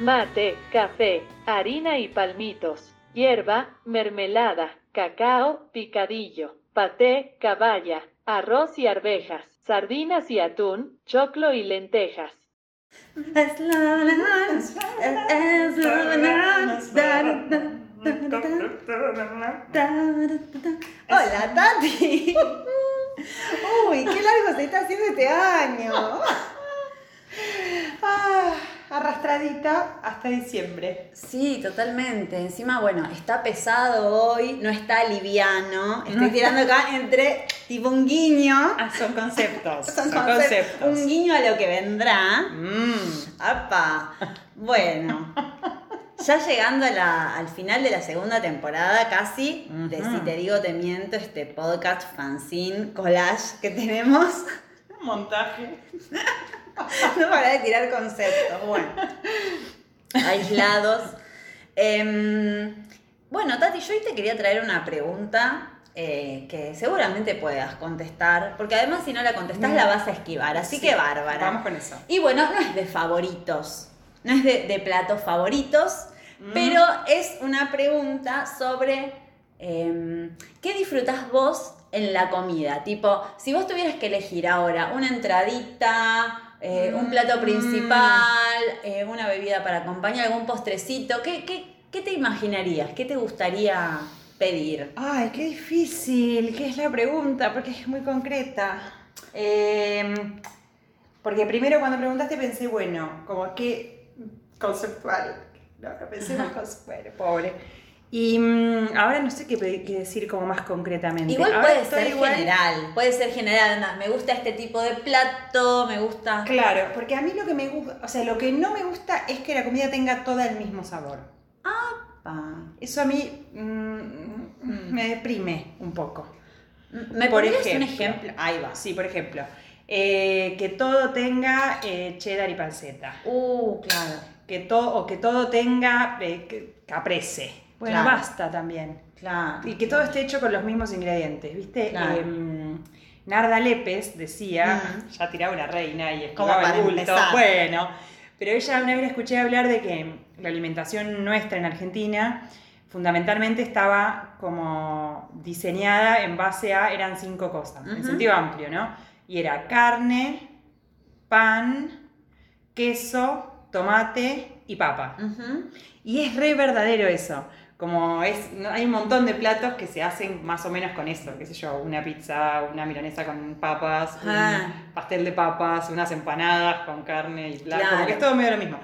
Mate, café, harina y palmitos, hierba, mermelada, cacao, picadillo, paté, caballa, arroz y arvejas, sardinas y atún, choclo y lentejas. Hola, Tati. Uy, qué largo se está haciendo este año. Ah, arrastradita hasta diciembre. Sí, totalmente. Encima, bueno, está pesado hoy, no está liviano. Estoy tirando acá entre tipo un guiño. Ah, son conceptos. Son Son conceptos. conceptos. Un guiño a lo que vendrá. Mm. ¡Apa! Bueno, ya llegando a la- al final de la segunda temporada casi, de Ujú. Si Te Digo Te Miento, este podcast fanzine collage que tenemos. Montaje. No para de tirar conceptos, bueno. Aislados. Em, bueno, Tati, yo hoy te quería traer una pregunta eh, que seguramente puedas contestar, porque además si no la contestás la vas a esquivar, así Sí, que bárbara. Vamos con eso. Y bueno, no es de favoritos, no es de, de platos favoritos, Mm. pero es una pregunta sobre em, qué disfrutas vos en la comida. Tipo, si vos tuvieras que elegir ahora una entradita, eh, un plato Mm. principal, eh, una bebida para acompañar, algún postrecito, ¿qué, qué, qué te imaginarías? ¿Qué te gustaría pedir? Ay, qué difícil. ¿Qué es la pregunta? Porque es muy concreta. Eh, porque primero cuando preguntaste pensé, bueno, como que conceptual. No, no pensé más conceptual, pobre. Y mm, ahora no sé qué, decir como más concretamente. Igual Ahora puede ser igual- general, puede ser general, anda, me gusta este tipo de plato, me gusta... Claro, porque a mí lo que me gusta, o sea, lo que no me gusta es que la comida tenga todo el mismo sabor. Pa. Eso a mí mm, me deprime un poco. ¿Me Por pones un ejemplo. ejemplo? Ahí va. Sí, por ejemplo, eh, que todo tenga eh, cheddar y panceta. Uh, claro. Que todo, o que todo tenga eh, que- caprese. Bueno, Claro. basta también. Claro. Y que todo esté hecho con los mismos ingredientes, ¿viste? Claro. Em, Narda Lépez decía, Mm. ya tiraba una reina y para el bulto. empezar. Bueno, pero ella una vez la escuché hablar de que la alimentación nuestra en Argentina fundamentalmente estaba como diseñada en base a, eran cinco cosas, en sentido amplio, ¿no? Y era carne, pan, queso, tomate y papa. Y es re verdadero eso. Como es, hay un montón de platos que se hacen más o menos con eso, qué sé yo, una pizza, una milanesa con papas, Ah. un pastel de papas, unas empanadas con carne y blanco, Claro. porque es todo medio lo mismo.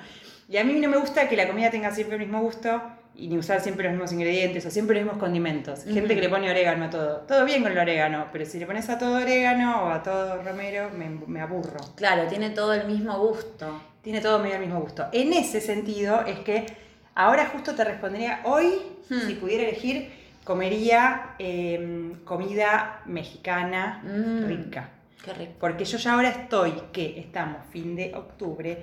Y a mí no me gusta que la comida tenga siempre el mismo gusto y ni usar siempre los mismos ingredientes o siempre los mismos condimentos. Gente Ujú. que le pone orégano a todo. Todo bien con el orégano, pero si le pones a todo orégano o a todo romero, me, me aburro Claro, tiene todo el mismo gusto. Tiene todo medio el mismo gusto. En ese sentido es que ahora justo te respondería, hoy, Hmm. si pudiera elegir, comería eh, comida mexicana Mm. rica. Qué rico. Porque yo ya ahora estoy, que estamos fin de octubre,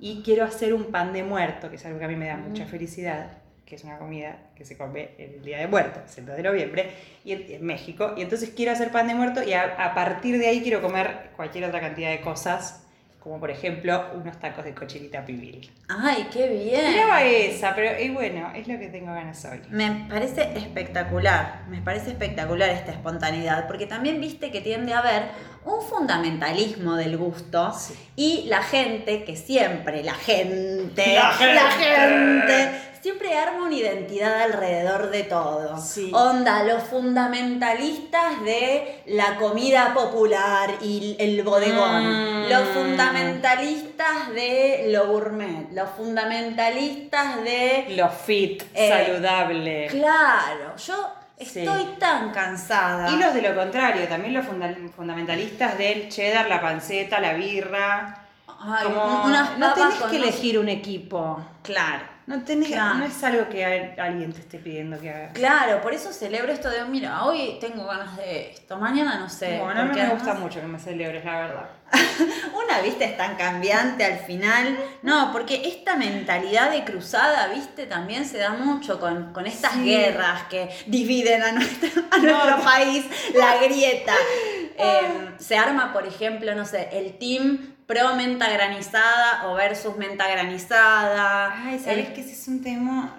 y quiero hacer un pan de muerto, que es algo que a mí me da mucha Mm. felicidad, que es una comida que se come el Día de Muertos, el 2 de noviembre, y en, en México. Y entonces quiero hacer pan de muerto y a, a partir de ahí quiero comer cualquier otra cantidad de cosas, como por ejemplo unos tacos de cochinita pibil. Ay, qué bien. Tiraba esa, pero y bueno, es lo que tengo ganas hoy. Me parece espectacular, me parece espectacular esta espontaneidad, porque también viste que tiende a haber un fundamentalismo del gusto Sí. y la gente, que siempre, la gente, La gente. gente, siempre arma una identidad alrededor de todo. Sí. Onda, los fundamentalistas de la comida popular y el bodegón, Mm. los fundamentalistas de lo gourmet, los fundamentalistas de Lo fit, Eh, saludable. Claro, yo Sí. estoy tan cansada. Y los de lo contrario, también los funda- fundamentalistas del cheddar, la panceta, la birra. Ay, Como, unas no tenés que elegir un equipo. Claro. No, tenés, Claro. no es algo que alguien te esté pidiendo que hagas. Claro, por eso celebro esto de, mira, hoy tengo ganas de esto, mañana no sé. Bueno, a mí me además- gusta mucho que me celebres, la verdad. Una, viste, es tan cambiante al final. No, porque esta mentalidad de cruzada, viste, también se da mucho con, con estas Sí. guerras que dividen a nuestro, a nuestro país, la grieta. Eh, se arma, por ejemplo, no sé, el team pro menta granizada o versus menta granizada. Ay, ¿sabes El- que ese es un temón?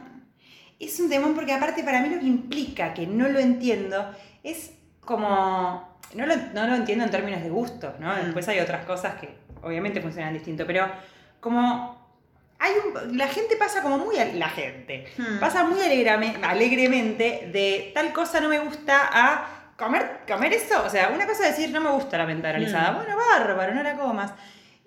Es un temón porque aparte para mí lo que implica que no lo entiendo es como... No lo, no lo entiendo en términos de gusto, ¿no? Mm. Después hay otras cosas que obviamente funcionan distinto, pero como... Hay un, la gente pasa como muy... La gente Hmm. pasa muy alegrame- alegremente de tal cosa no me gusta a comer, comer eso. O sea, una cosa es decir no me gusta la menta granizada. Mm. Bueno, bárbaro, no la comas.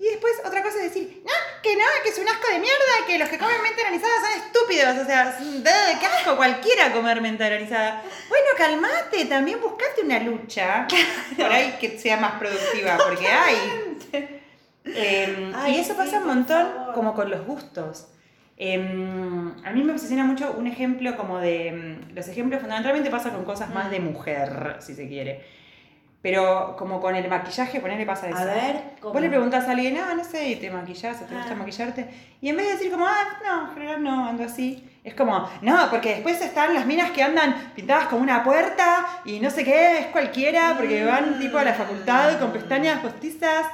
Y después otra cosa es decir, no, que no, que es un asco de mierda, que los que comen menta granizada son estúpidos. O sea, de qué asco cualquiera comer menta granizada. Bueno, calmate, también buscate una lucha. Por ahí que sea más productiva, porque hay. Eh, Ay, y eso sí, pasa un montón como con los gustos. Eh, a mí me obsesiona mucho un ejemplo como de... mm, Los ejemplos fundamentalmente pasan con cosas más Mm. de mujer, si se quiere. Pero como con el maquillaje, ponele pasa eso. A ver, ¿cómo? Vos le preguntás a alguien, ah, no sé, y te maquillás o te gusta Ah. maquillarte. Y en vez de decir como, ah, no, en general no, ando así. Es como, no, porque después están las minas que andan pintadas como una puerta y no sé qué, es cualquiera, porque van tipo a la facultad con pestañas postizas.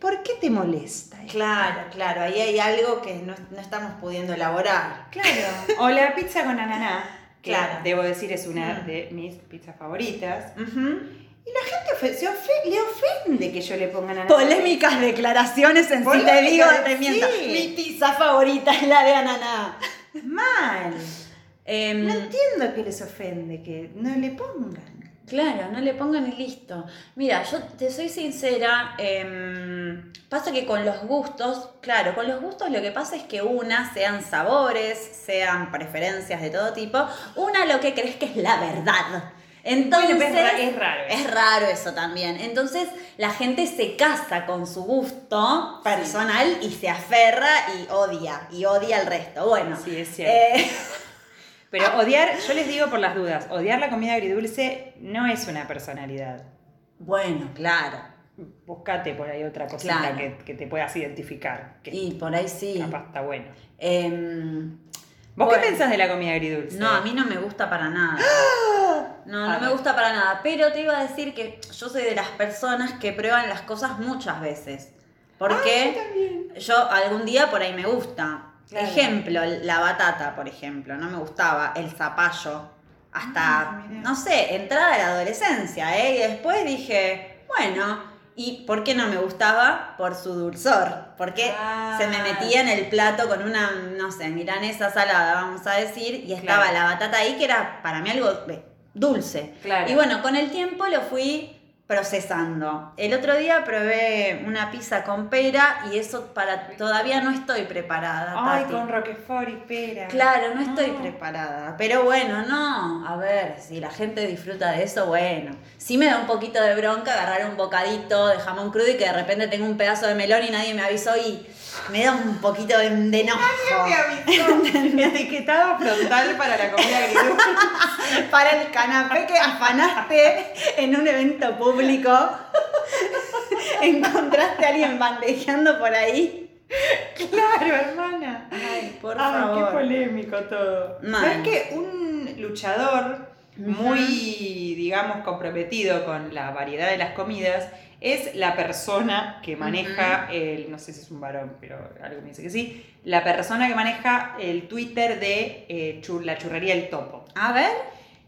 ¿Por qué te molesta? esto? Claro, claro, ahí hay algo que no, no estamos pudiendo elaborar. Claro. O la pizza con ananá, que Claro. debo decir es una Mm. de mis pizzas favoritas. Y la gente ofe- se ofe- le ofende que yo le ponga ananá. Polémicas declaraciones en si te digo te miento. sí. Mi pizza favorita es la de ananá. Mal. Em, No entiendo que les ofende que no le pongan. Claro, no le pongan y listo. Mira, yo te soy sincera, em, pasa que con los gustos, claro, con los gustos lo que pasa es que una, sean sabores, sean preferencias de todo tipo, una lo que crees que es la verdad. Entonces, Bueno, es ra- es raro eso. Es raro eso también. Entonces, la gente se casa con su gusto personal y se aferra y odia, y odia al resto. Bueno, Sí, es cierto. eh, Pero odiar, yo les digo por las dudas, odiar la comida agridulce no es una personalidad. bueno, claro. Buscate por ahí otra cosita Claro. que, que te puedas identificar, que Y por ahí sí. capaz está bueno. Em, ¿Vos Bueno. qué pensás de la comida agridulce? No, a mí no me gusta para nada. No, no Ah, me gusta para nada. Pero te iba a decir que yo soy de las personas que prueban las cosas muchas veces. Porque yo algún día por ahí me gusta. Claro. Ejemplo, la batata, por ejemplo, no me gustaba. El zapallo. Hasta, Ah, no sé, entrada a la adolescencia, ¿eh? Y después dije, bueno, ¿y por qué no me gustaba? Por su dulzor. Porque Ah. se me metía en el plato con una, no sé, milanesa salada, vamos a decir, y estaba Claro. la batata ahí que era para mí algo dulce. Claro. Y bueno, con el tiempo lo fui procesando. El otro día probé una pizza con pera y eso para todavía no estoy preparada. Ay, Tati. con Roquefort y pera. Claro, no estoy No. preparada. Pero bueno, no. A ver, si la gente disfruta de eso, bueno. Sí me da un poquito de bronca agarrar un bocadito de jamón crudo y que de repente tengo un pedazo de melón y nadie me avisó y me da un poquito de, de enojo. Me avisó. Etiquetado frontal para la comida agridulce. Para el canapé que afanaste en un evento público. Encontraste a alguien bandejeando por ahí. claro, hermana. Ay, por Ay, favor. qué polémico todo. ¿Sabes que un luchador muy, digamos, comprometido con la variedad de las comidas es la persona que maneja el, no sé si es un varón, pero algo me dice que sí, la persona que maneja el Twitter de eh, la churrería El Topo, A ver.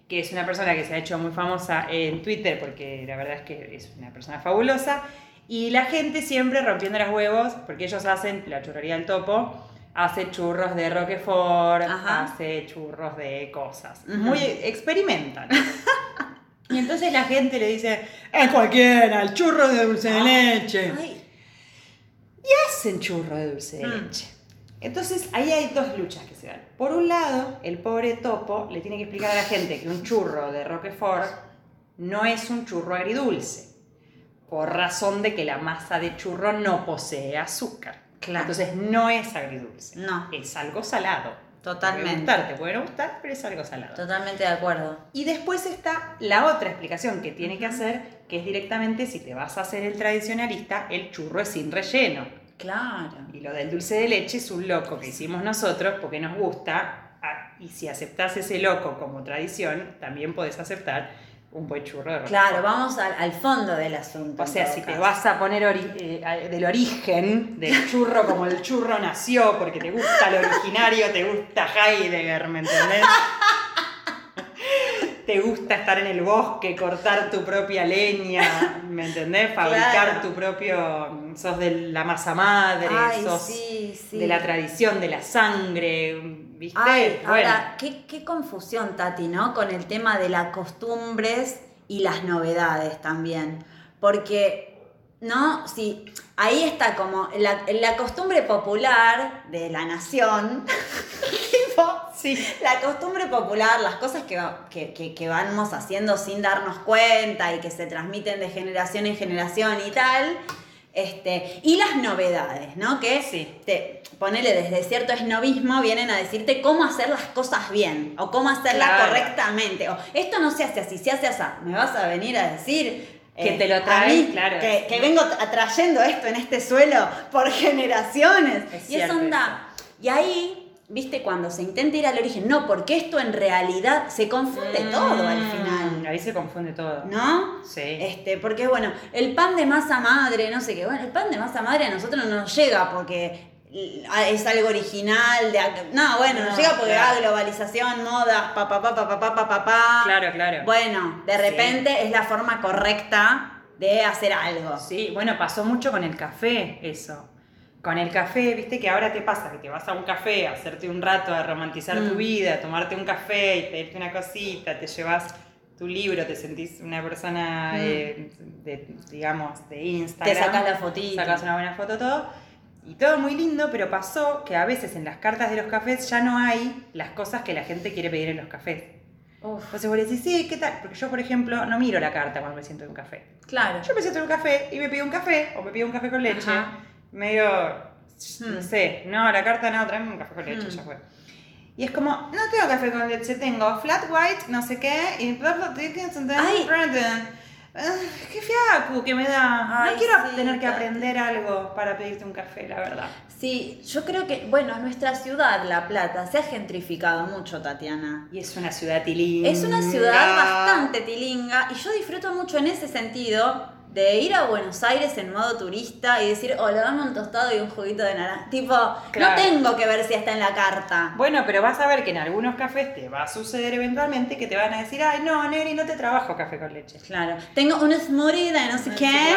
que es una persona que se ha hecho muy famosa en Twitter porque la verdad es que es una persona fabulosa. Y la gente siempre rompiendo los huevos, porque ellos hacen, la churrería del topo, hace churros de Roquefort, Ajá. hace churros de cosas. Muy experimentan. y entonces la gente le dice, es cualquiera, el churro de dulce de leche. Ay, Y hacen churro de dulce de Mm. leche. Entonces ahí hay dos luchas que se dan. Por un lado, el pobre topo le tiene que explicar a la gente que un churro de Roquefort no es un churro agridulce. por razón de que la masa de churro no posee azúcar. Claro. Entonces no es agridulce. No. Es algo salado. Totalmente. Te puede gustar, te puede no gustar, pero es algo salado. Totalmente de acuerdo. Y después está la otra explicación que tiene que hacer, que es directamente si te vas a hacer el tradicionalista, el churro es sin relleno. Claro. Y lo del dulce de leche es un loco que hicimos nosotros porque nos gusta. ah, Y si aceptás ese loco como tradición, también podés aceptar un buen churro Claro, vamos al, al fondo del asunto. O sea, si te vas a poner ori- eh, del origen del churro como el churro nació, porque te gusta el originario, te gusta Heidegger, ¿me entendés? Te gusta estar en el bosque, cortar tu propia leña, ¿me entendés? Fabricar Claro. tu propio. sos de la masa madre, Ay, sos sí, sí. de la tradición, de la sangre, ¿viste? Ay, Bueno, ahora, qué, qué confusión, Tati, ¿no? Con el tema de las costumbres y las novedades también. Porque, ¿no? Sí, ahí está como la, la costumbre popular de la nación. sí. la costumbre popular, las cosas que, que- que vamos haciendo sin darnos cuenta y que se transmiten de generación en generación y tal. Este, y las novedades, ¿no? Que Sí. te, ponele desde cierto esnovismo, vienen a decirte cómo hacer las cosas bien o cómo hacerlas Claro. correctamente. O esto no se hace así, se hace así. Me vas a venir a decir. Que eh, te lo a traes, mí, claro. Que, que vengo atrayendo esto en este suelo por generaciones. Es y es onda. Y ahí, viste, cuando se intenta ir al origen, no, porque esto en realidad se confunde todo al Mm, Ahí se confunde todo. ¿No? Sí. Este, porque bueno, el pan de masa madre, no sé qué, bueno, el pan de masa madre a nosotros no nos llega porque es algo original de no, bueno, nos No, llega porque claro. ah, globalización, moda, pa pa pa pa pa pa pa pa. Claro, claro. Bueno, de Sí. repente es la forma correcta de hacer algo. Sí, bueno, pasó mucho con el café eso. Con el café, viste que ahora te pasa que te vas a un café a hacerte un rato, a romantizar tu Mm. vida, a tomarte un café y pedirte una cosita, te llevas tu libro, te sentís una persona, Mm. eh, de, digamos, de Instagram. Te sacas la fotito. Sacas una buena foto, todo. Y todo muy lindo, pero pasó que a veces en las cartas de los cafés ya no hay las cosas que la gente quiere pedir en los cafés. Uf, Entonces vos decís, sí, ¿qué tal? Porque yo, por ejemplo, no miro la carta cuando me siento en un café. claro. Yo me siento en un café y me pido un café, o me pido un café con leche. Ajá. Medio, Hmm. no sé, no, la carta no, tráeme un café con leche, Hmm. ya fue. Y es como, no tengo café con leche, tengo flat white, no sé qué, y qué fiacu que me da. Ay, no quiero sí, tener que aprender algo para pedirte un café, la verdad. Sí, yo creo que, bueno, nuestra ciudad, La Plata, se ha gentrificado mucho, Tatiana. Y es una ciudad tilinga. Es una ciudad bastante tilinga y yo disfruto mucho en ese sentido de ir a Buenos Aires en modo turista y decir, hola, dame un tostado y un juguito de naranja. Tipo, Claro. no tengo que ver si está en la carta. Bueno, pero vas a ver que en algunos cafés te va a suceder eventualmente que te van a decir, ay, no, Neri, no te trabajo café con leche. Claro, tengo una smoothie de no sé qué.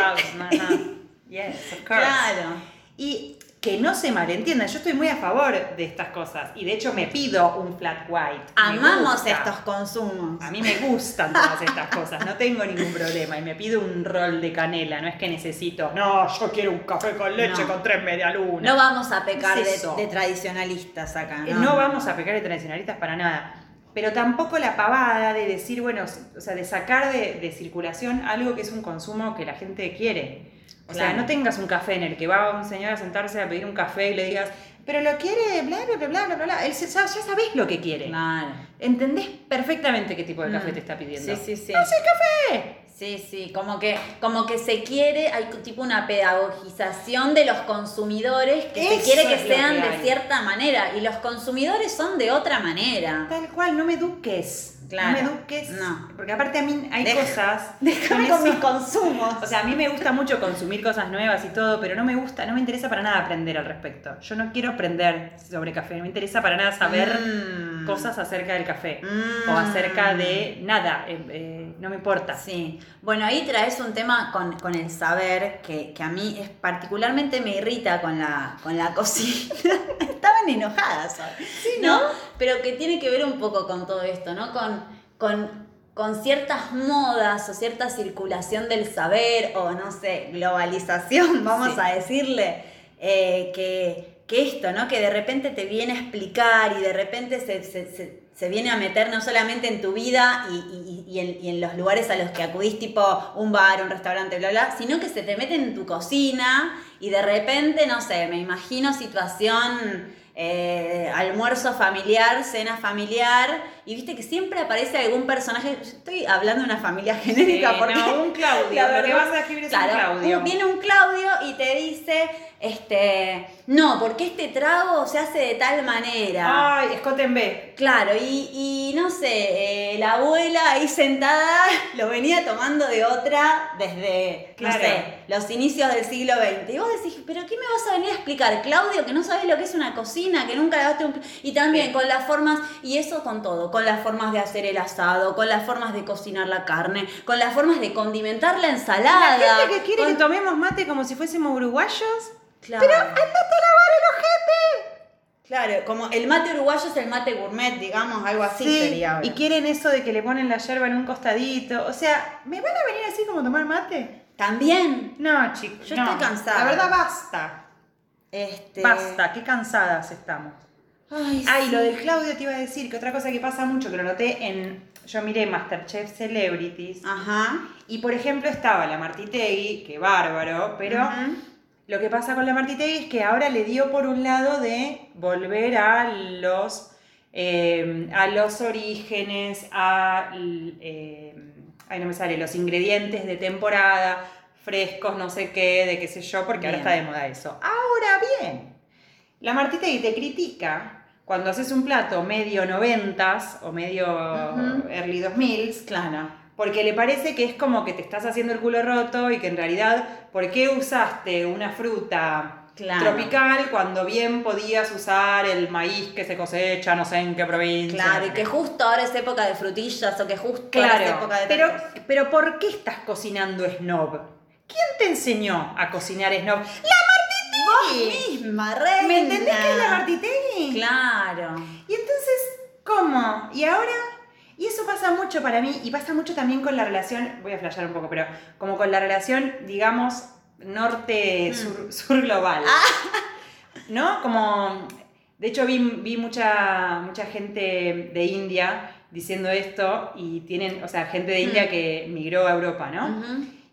Yes, of course. Claro. Y que no se malentienda, yo estoy muy a favor de estas cosas y de hecho me pido un flat white. Amamos estos consumos. A mí me gustan todas estas cosas, no tengo ningún problema y me pido un rol de canela, no es que necesito, no, yo quiero un café con leche No. con tres medialunas. No vamos a pecar ¿Qué es de, de tradicionalistas acá. Eh, ¿no? No vamos a pecar de tradicionalistas para nada. Pero tampoco la pavada de decir, bueno, o sea, de sacar de, de circulación algo que es un consumo que la gente quiere. O sea, no tengas un café en el que va un señor a sentarse a pedir un café y le digas, pero lo quiere, bla, bla, bla, bla, bla, bla. Él ya, sabés lo que quiere. Claro. Entendés perfectamente qué tipo de café Mm. te está pidiendo. Sí, sí, sí. ¡No sé café! Sí, sí, como que, como que se quiere, hay tipo una pedagogización de los consumidores que se quiere que sean que de cierta manera y los consumidores son de otra manera. Tal cual, no me eduques. Claro. No me eduques. No. Porque aparte a mí hay Deja- cosas. Déjame con mis consumos. O sea, a mí me gusta mucho consumir cosas nuevas y todo, pero no me gusta, no me interesa para nada aprender al respecto. Yo no quiero aprender sobre café, no me interesa para nada saber Mm. cosas acerca del café Mm. o acerca de nada, eh, eh, no me importa. Sí, bueno, ahí traes un tema con, con el saber que, que a mí es particularmente me irrita con la, con la cocina. Estaban enojadas hoy, ¿no? Pero que tiene que ver un poco con todo esto, ¿no? Con, con, con ciertas modas o cierta circulación del saber o no sé, globalización, vamos Sí. a decirle, eh, que, que esto, ¿no? Que de repente te viene a explicar y de repente se, se- se- se viene a meter no solamente en tu vida y, y- y en, y en los lugares a los que acudís, tipo un bar, un restaurante, bla, bla, sino que se te mete en tu cocina y de repente, no sé, me imagino situación eh, almuerzo familiar, cena familiar, y viste que siempre aparece algún personaje. yo Estoy hablando de una familia genérica Sí, porque. no, un Claudio, la lo que vas a describir es un Claudio. un- viene un Claudio y te dice, este, no, porque este trago se hace de tal manera. Ay, escote en B. Claro, y, y no sé, eh, la abuela ahí sentada lo venía tomando de otra desde, Claro. no sé, los inicios del siglo XX. Y vos decís, pero ¿qué me vas a venir a explicar, Claudio, que no sabes lo que es una cocina, que nunca lavaste un... pl-?" Y también Sí. con las formas, y eso con todo, con las formas de hacer el asado, con las formas de cocinar la carne, con las formas de condimentar la ensalada. La gente que quiere con- que tomemos mate como si fuésemos uruguayos. Claro. Pero andate a lavar el ojete. Claro, como el mate uruguayo es el mate gourmet, digamos, algo así sería ahora. y quieren eso de que le ponen la yerba en un costadito. O sea, ¿me van a venir así como a tomar mate? También. No, chicos. Yo no. estoy cansada. La verdad, basta. Este... Basta, qué cansadas estamos. Ay, y sí. lo del Claudio te iba a decir que otra cosa que pasa mucho, que lo noté en. Yo miré Masterchef Celebrities. Ajá. Y por ejemplo estaba la Martitegui, que bárbaro, pero. Lo que pasa con la Martitegui es que ahora le dio por un lado de volver a los, eh, a los orígenes, a, eh, ay, no me sale, los ingredientes de temporada, frescos, no sé qué, de qué sé yo, porque ahora está de moda eso. Ahora bien, la Martitegui te critica cuando haces un plato medio noventas o medio Ujú. early 2000 Claro. Porque le parece que es como que te estás haciendo el culo roto y que en realidad, ¿por qué usaste una fruta Claro. tropical cuando bien podías usar el maíz que se cosecha no sé en qué provincia? Claro, y que justo ahora es época de frutillas o que justo ahora es época de pero, pero ¿por qué estás cocinando snob? ¿Quién te enseñó a cocinar snob? Vos misma, reina. ¿Me entendés que es la Martitegui? Claro. Y entonces, ¿cómo? Y ahora, y eso pasa mucho para mí, y pasa mucho también con la relación, voy a flashear un poco, pero como con la relación, digamos, norte-sur sur global. ¿No? Como, de hecho vi, vi mucha, mucha gente de India diciendo esto, y tienen, o sea, gente de India que migró a Europa, ¿no?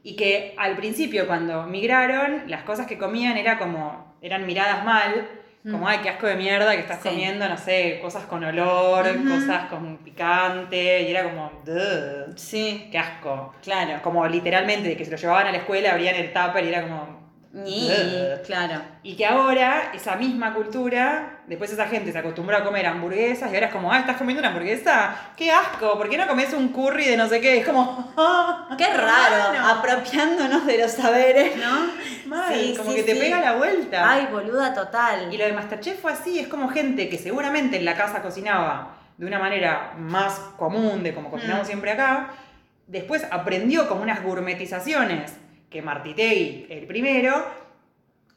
Y que al principio cuando migraron, las cosas que comían era como, eran miradas mal, como, ay, qué asco de mierda que estás Sí. comiendo, no sé, cosas con olor, cosas con picante, y era como, "Duh, Sí, qué asco. claro. Como literalmente, de que se lo llevaban a la escuela, abrían el tupper y era como... Ni, claro. Y que ahora, esa misma cultura, después esa gente se acostumbró a comer hamburguesas y ahora es como, ah, ¿estás comiendo una hamburguesa? ¡Qué asco! ¿Por qué no comes un curry de no sé qué? Es como, "Ah, Qué raro, hermano". apropiándonos de los saberes, ¿no? Mal, Sí, como sí, que te sí. pega la vuelta. Ay, boluda total. Y lo de Masterchef fue así, es como gente que seguramente en la casa cocinaba de una manera más común de como cocinamos Mm. siempre acá, después aprendió como unas gourmetizaciones que Martitegui el primero,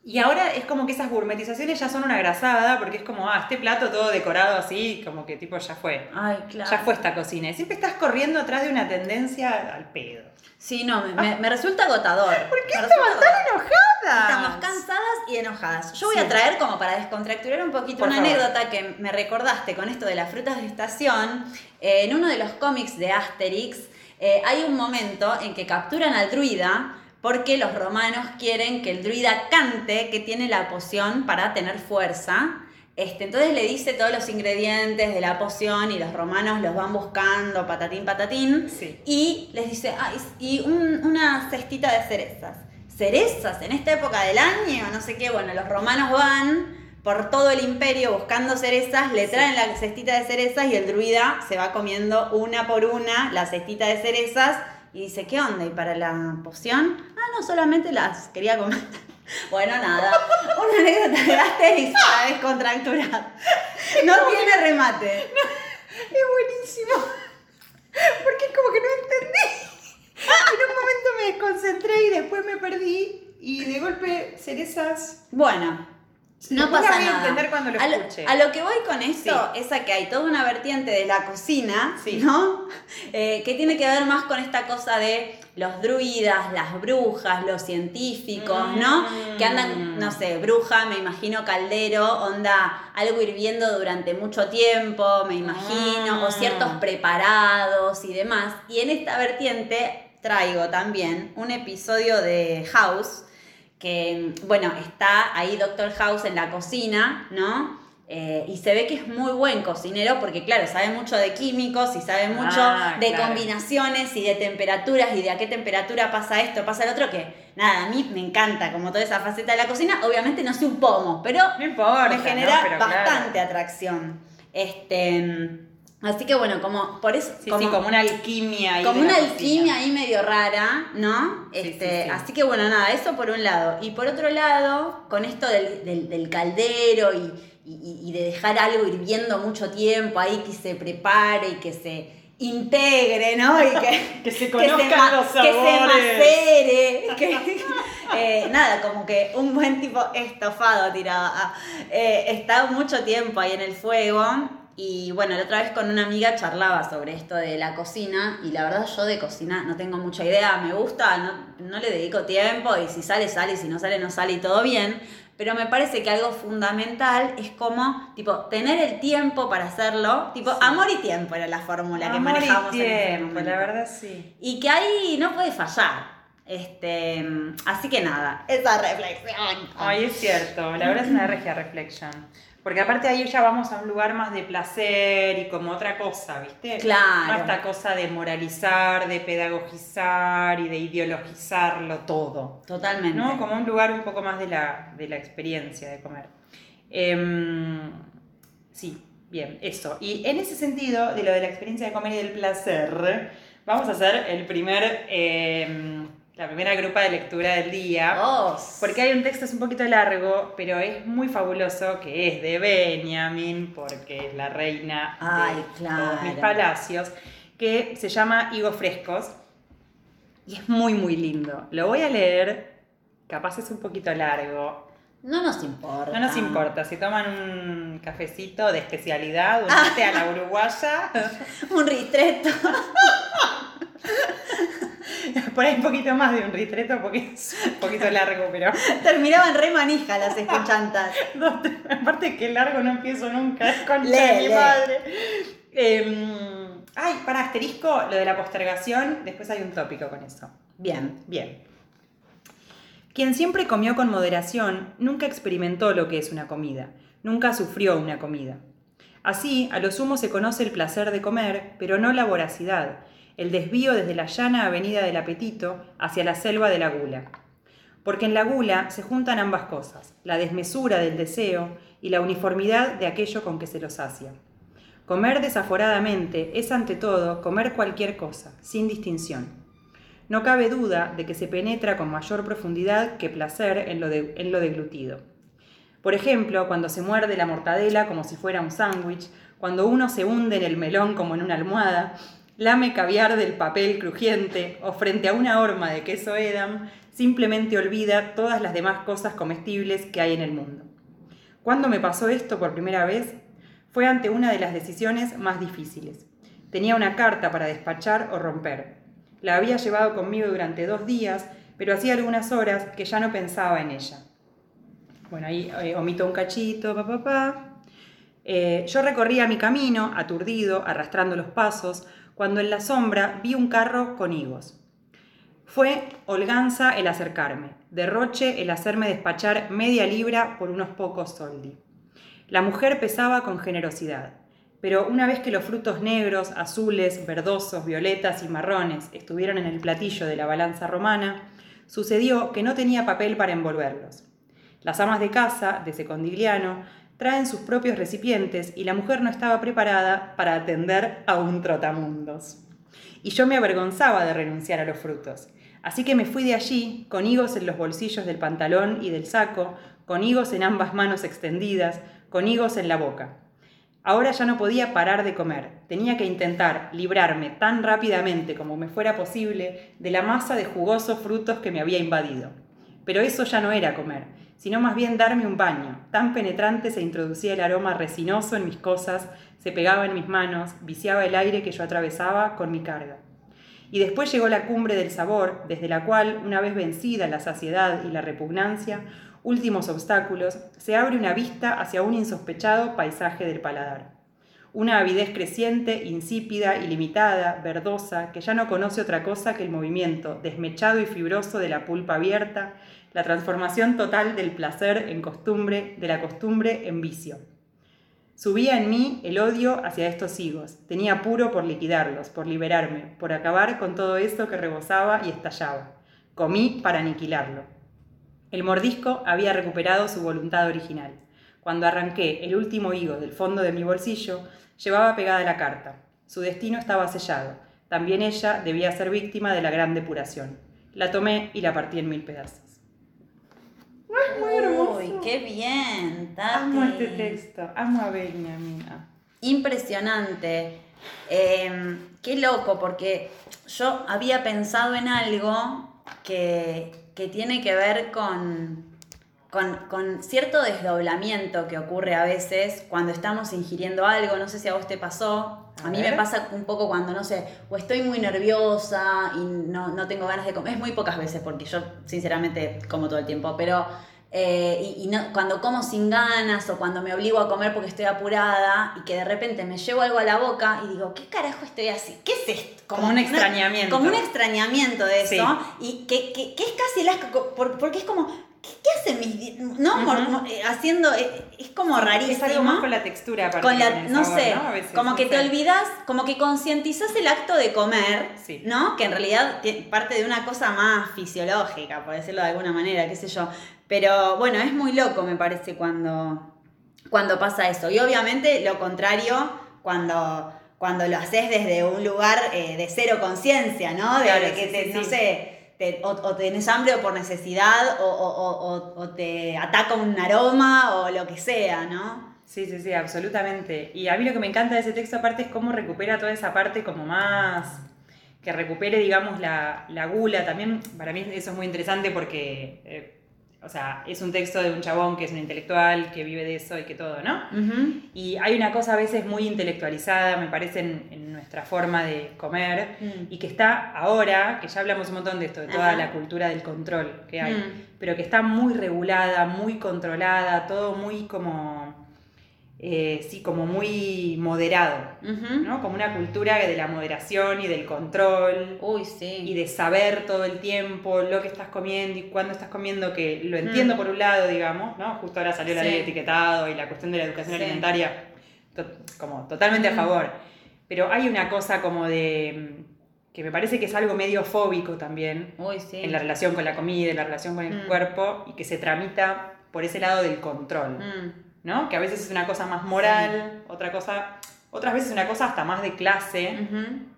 y ahora es como que esas gourmetizaciones ya son una grasada, porque es como, ah, este plato todo decorado así, como que tipo ya fue. Ay, claro. Ya fue esta cocina. Y siempre estás corriendo atrás de una tendencia al pedo. Sí, no, me, me- me resulta agotador. ¿Por qué ¡Estamos tan enojadas! Estamos cansadas y enojadas. Yo voy Sí. a traer como para descontracturar un poquito Por una favor. anécdota que me recordaste con esto de las frutas de estación. Eh, en uno de los cómics de Asterix eh, hay un momento en que capturan al druida porque los romanos quieren que el druida cante que tiene la poción para tener fuerza. Este, entonces le dice todos los ingredientes de la poción y los romanos los van buscando, patatín, patatín. Sí. Y les dice, ah, y un- una cestita de cerezas. Cerezas en esta época del año, no sé qué. Bueno, los romanos van por todo el imperio buscando cerezas, le traen la cestita de cerezas y el druida se va comiendo una por una la cestita de cerezas y dice, ¿qué onda? ¿Y para la poción? Ah, no, solamente las quería comer. Bueno, nada, una anécdota de Asterix para descontracturar. No tiene remate. Es buenísimo. Porque es como que no entendí. En un momento me desconcentré y después me perdí. Y de golpe, cerezas. Bueno, No pasa voy a nada. entender cuando lo a, escuche. a lo que voy con esto es a que hay toda una vertiente de la cocina, Sí. ¿no? Eh, que tiene que ver más con esta cosa de los druidas, las brujas, los científicos, ¿no? Mm. Que andan, no sé, bruja, me imagino caldero, onda, algo hirviendo durante mucho tiempo, me imagino, o Mm. ciertos preparados y demás. Y en esta vertiente traigo también un episodio de House que, bueno, está ahí Doctor House en la cocina, ¿no? Eh, y se ve que es muy buen cocinero porque, claro, sabe mucho de químicos y sabe mucho Ah, de claro. combinaciones y de temperaturas y de a qué temperatura pasa esto, pasa el otro, que nada, a mí me encanta como toda esa faceta de la cocina. Obviamente no sé un pomo, pero No importa. me ¿no? genera claro. bastante atracción. Este, así que bueno, como por eso... Sí, sí, como una alquimia ahí. Como una cocina. alquimia ahí medio rara, ¿no? Este, sí, sí. Así que bueno, nada, eso por un lado. Y por otro lado, con esto del, del- del caldero y, y- y de dejar algo hirviendo mucho tiempo ahí que se prepare y que se integre, ¿no? Y que, Que se que conozcan ma- los Que se sabores. macere. que- eh, nada, como que un buen tipo estofado tirado. ah, eh, está mucho tiempo ahí en el fuego. Y bueno, la otra vez con una amiga charlaba sobre esto de la cocina. Y la verdad, yo de cocina no tengo mucha idea. Me gusta, no, no le dedico tiempo. Y si sale, sale. Y si no sale, no sale. Y todo bien. Pero me parece que algo fundamental es como, tipo, tener el tiempo para hacerlo. Tipo, amor y tiempo era la fórmula que Amor y manejamos en ese tiempo, momento. la verdad sí. Y que ahí no puede fallar. Este, así que nada, esa reflexión. Ay, es cierto, la verdad es una regia reflection. Porque aparte ahí ya vamos a un lugar más de placer y como otra cosa, ¿viste? Claro. No esta cosa de moralizar, de pedagogizar y de ideologizarlo todo. Totalmente. ¿No? Como un lugar un poco más de la, de la experiencia de comer. Em, sí, bien, eso. Y en ese sentido, de lo de la experiencia de comer y del placer, vamos a hacer el primer, em, la primera grupa de lectura del día. Oh, Porque hay un texto, es un poquito largo, pero es muy fabuloso, que es de Benjamin, porque es la reina Ay, de claro. todos mis palacios, que se llama Higos Frescos. Y es muy, muy lindo. Lo voy a leer, capaz es un poquito largo. no nos importa. No nos importa, si toman un cafecito de especialidad, un té a la uruguaya, Un ristreto. por ahí un poquito más de un ristreto, porque es un poquito largo, pero... Terminaban re manija las escuchantas. No, aparte que largo no empiezo nunca, es de mi madre. Em, ay, para asterisco, lo de la postergación, después hay un tópico con eso. Bien. Bien. Quien siempre comió con moderación nunca experimentó lo que es una comida, nunca sufrió una comida. Así, a lo sumo se conoce el placer de comer, pero no la voracidad, el desvío desde la llana avenida del apetito hacia la selva de la gula. Porque en la gula se juntan ambas cosas, la desmesura del deseo y la uniformidad de aquello con que se lo sacia. Comer desaforadamente es ante todo comer cualquier cosa, sin distinción. No cabe duda de que se penetra con mayor profundidad que placer en lo, de- en lo deglutido. Por ejemplo, cuando se muerde la mortadela como si fuera un sándwich, cuando uno se hunde en el melón como en una almohada, lame caviar del papel crujiente o frente a una horma de queso Edam, simplemente olvida todas las demás cosas comestibles que hay en el mundo. ¿Cuándo me pasó esto por primera vez? Fue ante una de las decisiones más difíciles. Tenía una carta para despachar o romper. La había llevado conmigo durante dos días, pero hacía algunas horas que ya no pensaba en ella. Bueno, ahí eh, omito un cachito, pa, pa, pa. Eh, yo recorría mi camino, aturdido, arrastrando los pasos, cuando en la sombra vi un carro con higos. Fue holganza el acercarme, derroche el hacerme despachar media libra por unos pocos soldi. La mujer pesaba con generosidad, pero una vez que los frutos negros, azules, verdosos, violetas y marrones estuvieron en el platillo de la balanza romana, sucedió que no tenía papel para envolverlos. Las amas de casa, de Secondigliano, traen sus propios recipientes y la mujer no estaba preparada para atender a un trotamundos. Y yo me avergonzaba de renunciar a los frutos. Así que me fui de allí, con higos en los bolsillos del pantalón y del saco, con higos en ambas manos extendidas, con higos en la boca. Ahora ya no podía parar de comer. Tenía que intentar librarme tan rápidamente como me fuera posible de la masa de jugosos frutos que me había invadido. Pero eso ya no era comer, sino más bien darme un baño. Tan penetrante se introducía el aroma resinoso en mis cosas, se pegaba en mis manos, viciaba el aire que yo atravesaba con mi carga. Y después llegó la cumbre del sabor, desde la cual, una vez vencida la saciedad y la repugnancia, últimos obstáculos, se abre una vista hacia un insospechado paisaje del paladar. Una avidez creciente, insípida, ilimitada, verdosa, que ya no conoce otra cosa que el movimiento, desmechado y fibroso de la pulpa abierta, la transformación total del placer en costumbre, de la costumbre en vicio. Subía en mí el odio hacia estos higos, tenía apuro por liquidarlos, por liberarme, por acabar con todo eso que rebosaba y estallaba. Comí para aniquilarlo. El mordisco había recuperado su voluntad original. Cuando arranqué el último higo del fondo de mi bolsillo, llevaba pegada la carta. Su destino estaba sellado. También ella debía ser víctima de la gran depuración. La tomé y la partí en mil pedazos. Muy hermoso. Uy, qué bien, Tati. Amo este texto, amo a Benjamina. Impresionante. Em, qué loco, porque yo había pensado en algo que, que tiene que ver con, con, cierto desdoblamiento que ocurre a veces cuando estamos ingiriendo algo, no sé si a vos te pasó, a, mí me pasa un poco cuando, no sé, o estoy muy nerviosa y no, no, tengo ganas de comer, es muy pocas veces porque yo sinceramente como todo el tiempo, pero eh, y, no, cuando como sin ganas o cuando me obligo a comer porque estoy apurada y que de repente me llevo algo a la boca y digo, ¿qué carajo estoy así? ¿Qué es esto? Como, un extrañamiento. como un extrañamiento de eso y que, que, que, es casi el asco, porque es como, ¿Qué, hacen mis No, eh, haciendo. Eh, es como rarísimo. Es algo más con la textura, con la, no sé, como que te olvidas, como que concientizas el acto de comer, ¿no? Que en realidad parte de una cosa más fisiológica, por decirlo de alguna manera, qué sé yo. Pero bueno, es muy loco, me parece, cuando, cuando pasa eso. Y obviamente lo contrario, cuando, cuando lo haces desde un lugar eh, de cero conciencia, ¿no? De, que te, no sé o, tenés hambre o por necesidad, o, te ataca un aroma, o lo que sea, ¿no? Sí, sí, sí, absolutamente. Y a mí lo que me encanta de ese texto aparte es cómo recupera toda esa parte como más que recupere, digamos, la, gula. También para mí eso es muy interesante porque eh, o sea, es un texto de un chabón que es un intelectual, que vive de eso y que todo, ¿no? Y hay una cosa a veces muy intelectualizada, me parece, en, nuestra forma de comer, mm. y que está ahora, que ya hablamos un montón de esto, de toda la cultura del control que hay, mm. pero que está muy regulada, muy controlada, todo muy como eh, sí, como muy moderado, ¿no? Como una cultura de la moderación y del control. Uy, sí. Y de saber todo el tiempo lo que estás comiendo y cuándo estás comiendo, que lo entiendo mm. por un lado, digamos, ¿no? Justo ahora salió la ley de etiquetado y la cuestión de la educación alimentaria, como totalmente a favor. Pero hay una cosa como de que me parece que es algo medio fóbico también en la relación con la comida, en la relación con el mm. cuerpo y que se tramita por ese lado del control. ¿No? Que a veces es una cosa más moral, otra cosa, otras veces es una cosa hasta más de clase,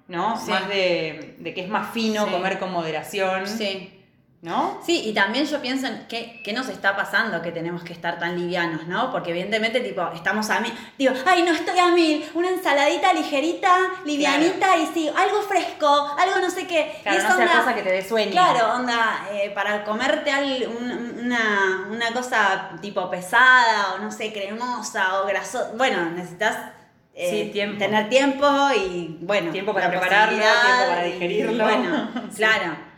¿no? Más de, que es más fino comer con moderación. Sí. ¿No? Sí, y también yo pienso en qué, nos está pasando que tenemos que estar tan livianos, ¿no? Porque evidentemente, tipo, estamos a mil, digo, ay, no estoy a mil, una ensaladita ligerita, livianita y sí, algo fresco, algo no sé qué. Claro, y no sea cosa que te dé sueño. Claro, onda, eh, para comerte una, una cosa tipo pesada o no sé, cremosa o grasosa, bueno, necesitas eh, tener tiempo y, bueno, tiempo para prepararlo, tiempo para digerirlo. bueno, claro.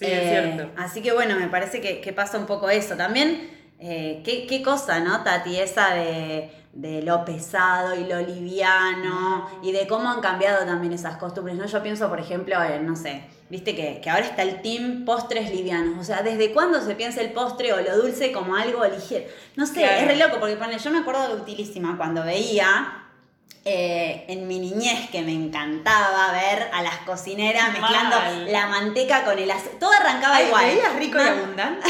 Sí, es eh, cierto. Así que bueno, me parece que, pasa un poco eso. También, eh, ¿qué, cosa, ¿no, Tati? Esa de, lo pesado y lo liviano y de cómo han cambiado también esas costumbres, ¿no? Yo pienso, por ejemplo, en, no sé, viste que, ahora está el team postres livianos. O sea, ¿desde cuándo se piensa el postre o lo dulce como algo ligero? No sé, es re loco, porque yo me acuerdo de Utilísima cuando veía eh, en mi niñez que me encantaba ver a las cocineras mezclando la manteca con el azúcar. Todo arrancaba igual. ¿Veías rico y abundante?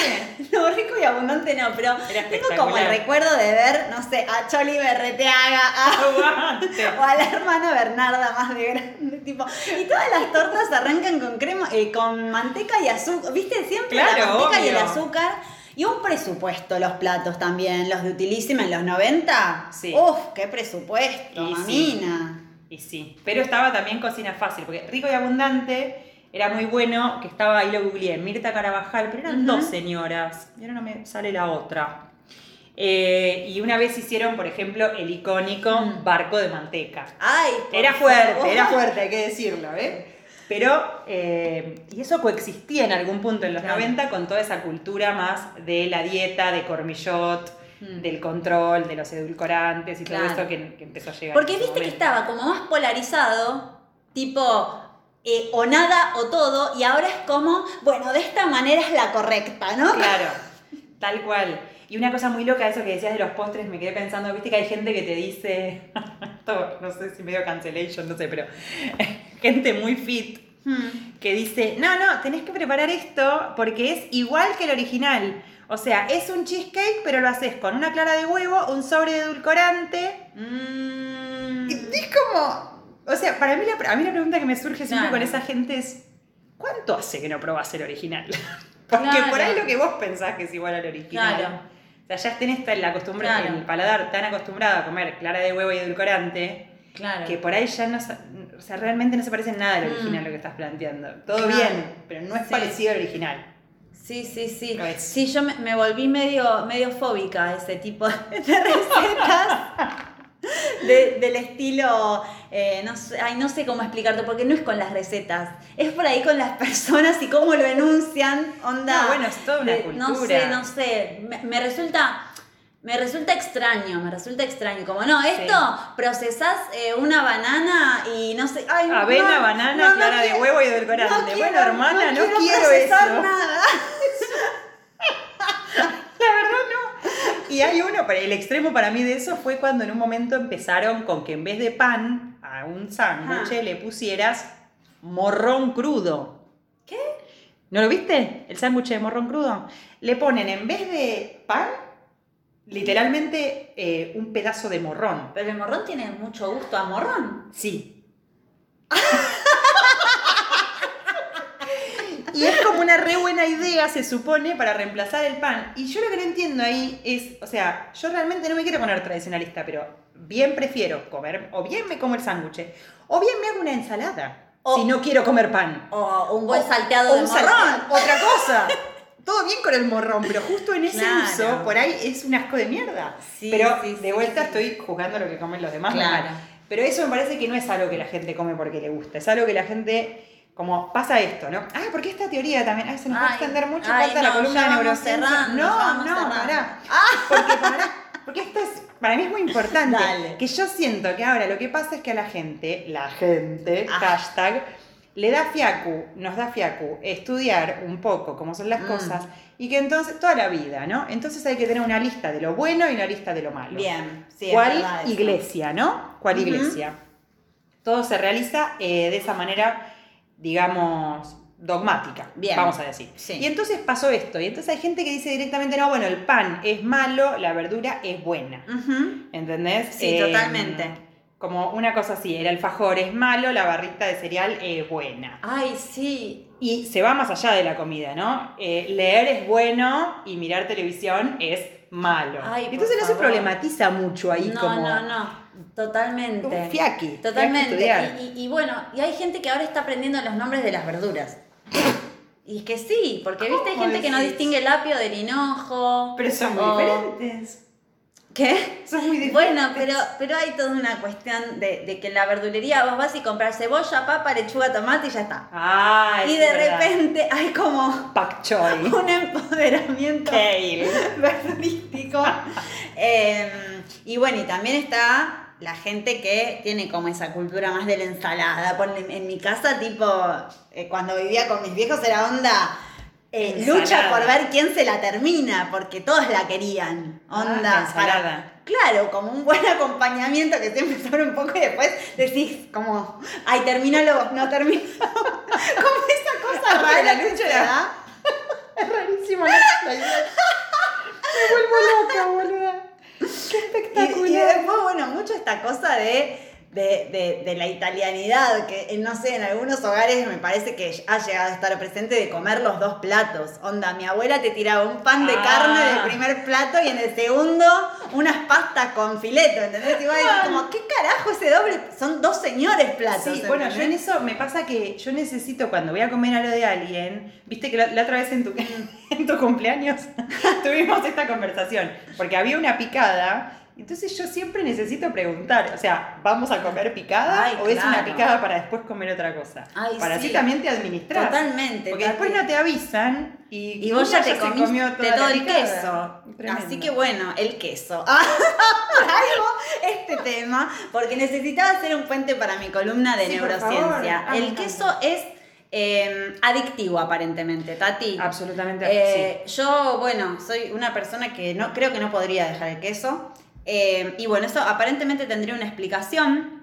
no, rico y abundante no, pero tengo como el recuerdo de ver, no sé, a Choli Berreteaga o a la hermana Bernarda más de grande, tipo. Y todas las tortas arrancan con crema, eh, con manteca y azúcar. ¿Viste? Siempre la manteca y el azúcar. Y un presupuesto los platos también, los de Utilísima en los 90. Sí. Uf, qué presupuesto, y mamina. Y sí, pero estaba también cocina fácil, porque rico y abundante era muy bueno, que estaba, ahí lo googleé, Mirta Carabajal, pero eran dos señoras, y ahora no me sale la otra. Eh, y una vez hicieron, por ejemplo, el icónico Mm. barco de manteca. Ay, Era fuerte, favor. era fuerte, hay que decirlo, ¿eh? Pero, eh, y eso coexistía en algún punto en los Claro. 90 con toda esa cultura más de la dieta, de cormillot, Mm. del control, de los edulcorantes y Claro. todo eso que, que empezó a llegar. Porque viste que estaba como más polarizado, tipo eh, o nada o todo, y ahora es como, bueno, de esta manera es la correcta, ¿no? Claro, tal cual. Y una cosa muy loca, eso que decías de los postres, me quedé pensando, viste que hay gente que te dice, no sé si medio cancellation, no sé, pero gente muy fit Hmm. que dice, no, no, tenés que preparar esto porque es igual que el original. O sea, es un cheesecake, pero lo haces con una clara de huevo, un sobre de edulcorante. Mm. Y es como, o sea, para mí la, a mí la pregunta que me surge siempre con esa gente es, ¿cuánto hace que no probás el original? Porque Claro. por ahí lo que vos pensás que es igual al original. Claro. Sea, ya tenés la costumbre, Claro. el paladar tan acostumbrado a comer clara de huevo y edulcorante, Claro. que por ahí ya no, o sea, realmente no se parece en nada al Mm. original lo que estás planteando. Todo Claro. bien, pero no es Sí. parecido al original. Sí, sí, sí. Sí, yo me, me volví medio, medio fóbica a ese tipo de recetas. de- del estilo, eh, no, sé, ay, no sé cómo explicarte, porque no es con las recetas, es por ahí con las personas y cómo lo enuncian, onda. No, bueno, es toda una de- No cultura. sé, no sé, me, me resulta... Me resulta extraño, me resulta extraño. Como, no, esto procesás eh, una banana y no sé. Ay, Avena, no, banana, clara de huevo y edulcorante. no bueno, hermana, no, quiero, procesar eso. nada. La verdad no. Y hay uno, pero el extremo para mí de eso fue cuando en un momento empezaron con que en vez de pan a un sándwich le pusieras morrón crudo. ¿Qué? ¿No lo viste? El sándwich de morrón crudo. Le ponen en vez de pan, literalmente eh, un pedazo de morrón. Pero el morrón tiene mucho gusto a morrón. Sí. Y es como una re buena idea, se supone, para reemplazar el pan. Y yo lo que no entiendo ahí es, o sea, yo realmente no me quiero poner tradicionalista, pero bien prefiero comer, o bien me como el sándwich, o bien me hago una ensalada, O- si no quiero comer pan. O un buen salteado o de un morrón. salteado, otra cosa. Todo bien con el morrón, pero justo en ese Claro. uso, por ahí es un asco de mierda. Sí, pero sí, de vuelta sí. estoy juzgando lo que comen los demás. Claro. Pero eso me parece que no es algo que la gente come porque le gusta, es algo que la gente, como pasa esto, ¿no? Ah, porque esta teoría también, ay, se nos va a Ay, extender mucho, ay, falta la columna de neurociencia. no, no, pará. Porque, pará, porque esto es, para mí es muy importante. Dale. Que yo siento que ahora lo que pasa es que a la gente, la gente, Ah. hashtag, le da fiacu, nos da fiacu estudiar un poco cómo son las Mm. cosas y que entonces, toda la vida, ¿no? Entonces hay que tener una lista de lo bueno y una lista de lo malo. Bien, sí, es ¿Cuál eso. iglesia, no? ¿Cuál iglesia? Todo se realiza eh, de esa manera, digamos, dogmática, Bien. vamos a decir. Sí. Y entonces pasó esto, y entonces hay gente que dice directamente, no, bueno, el pan es malo, la verdura es buena. Ujú. ¿Entendés? Sí, Eh, totalmente. Como una cosa así, el alfajor es malo, la barrita de cereal es buena. Ay, sí. Y se va más allá de la comida, ¿no? Eh, leer es bueno y mirar televisión es malo. Ay, Entonces no se problematiza mucho ahí No, como... no, no. Totalmente. Un fiaqui, Totalmente. Y, y- y bueno, y hay gente que ahora está aprendiendo los nombres de las verduras. Y es que sí, porque viste, hay ¿Cómo gente que no distingue el apio del hinojo. Pero son muy o- diferentes. ¿Qué? Son muy diferentes. Bueno, pero, pero hay toda una cuestión de, de que en la verdulería vos vas y compras cebolla, papa, lechuga, tomate y ya está. Ah, y es de verdad. repente hay como Pak un empoderamiento Kale. verdurístico. Eh, y bueno, y también está la gente que tiene como esa cultura más de la ensalada. En mi casa, tipo, eh, cuando vivía con mis viejos era onda. eh, lucha por ver quién se la termina, porque todos la querían. Ah, Onda. la ensalada. claro, como un buen acompañamiento que siempre sobra un poco y después decís, como, ay, termínalo no termino. como esa cosa Ah, rara la lucha era-. Es rarísimo la. Me vuelvo loca, boluda. Qué Y, y espectacular. después, bueno, mucho esta cosa de de, de- de la italianidad, que no sé, en algunos hogares me parece que ha llegado a estar presente de comer los dos platos. Onda, mi abuela te tiraba un pan de Ah. carne del primer plato y en el segundo unas pastas con fileto, ¿entendés? Y vos decís como, ¿qué carajo ese doble? Son dos señores platos. Sí, bueno, yo en eso me pasa que yo necesito cuando voy a comer algo de alguien, viste que la, la otra vez en tu, en tu cumpleaños tuvimos esta conversación, porque había una picada, entonces yo siempre necesito preguntar, o sea, ¿vamos a comer picada Ay, o es una picada para después comer otra cosa? Ay, para sí. así también te administras. Totalmente, Porque después no te avisan y, Y vos ya te comiste todo el queso. Tremendo. Así que bueno, el queso. Traigo este tema porque necesitaba hacer un puente para mi columna de Sí, neurociencia. Ah, el queso es eh, adictivo aparentemente, Tati. Absolutamente Eh, Yo, bueno, soy una persona que no creo que no podría dejar el queso. Eh, y bueno, eso aparentemente tendría una explicación.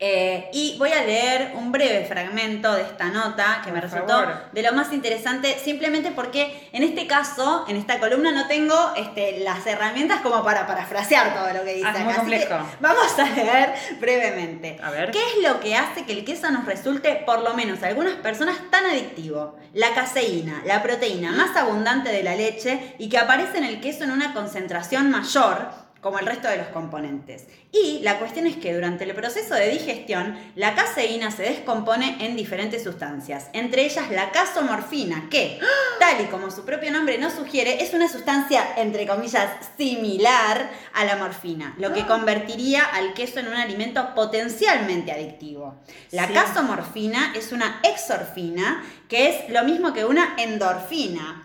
Eh, y voy a leer un breve fragmento de esta nota que me resultó favor. de lo más interesante, simplemente porque en este caso, en esta columna, no tengo este, las herramientas como para parafrasear todo lo que dice Ah, es acá. muy Así que complejo. vamos a leer brevemente. A ver. ¿Qué es lo que hace que el queso nos resulte, por lo menos a algunas personas, tan adictivo? La caseína, la proteína más abundante de la leche y que aparece en el queso en una concentración mayor como el resto de los componentes. Y la cuestión es que durante el proceso de digestión, la caseína se descompone en diferentes sustancias, entre ellas la casomorfina, que, tal y como su propio nombre nos sugiere, es una sustancia, entre comillas, similar a la morfina, lo que convertiría al queso en un alimento potencialmente adictivo. La Sí. casomorfina es una exorfina, que es lo mismo que una endorfina.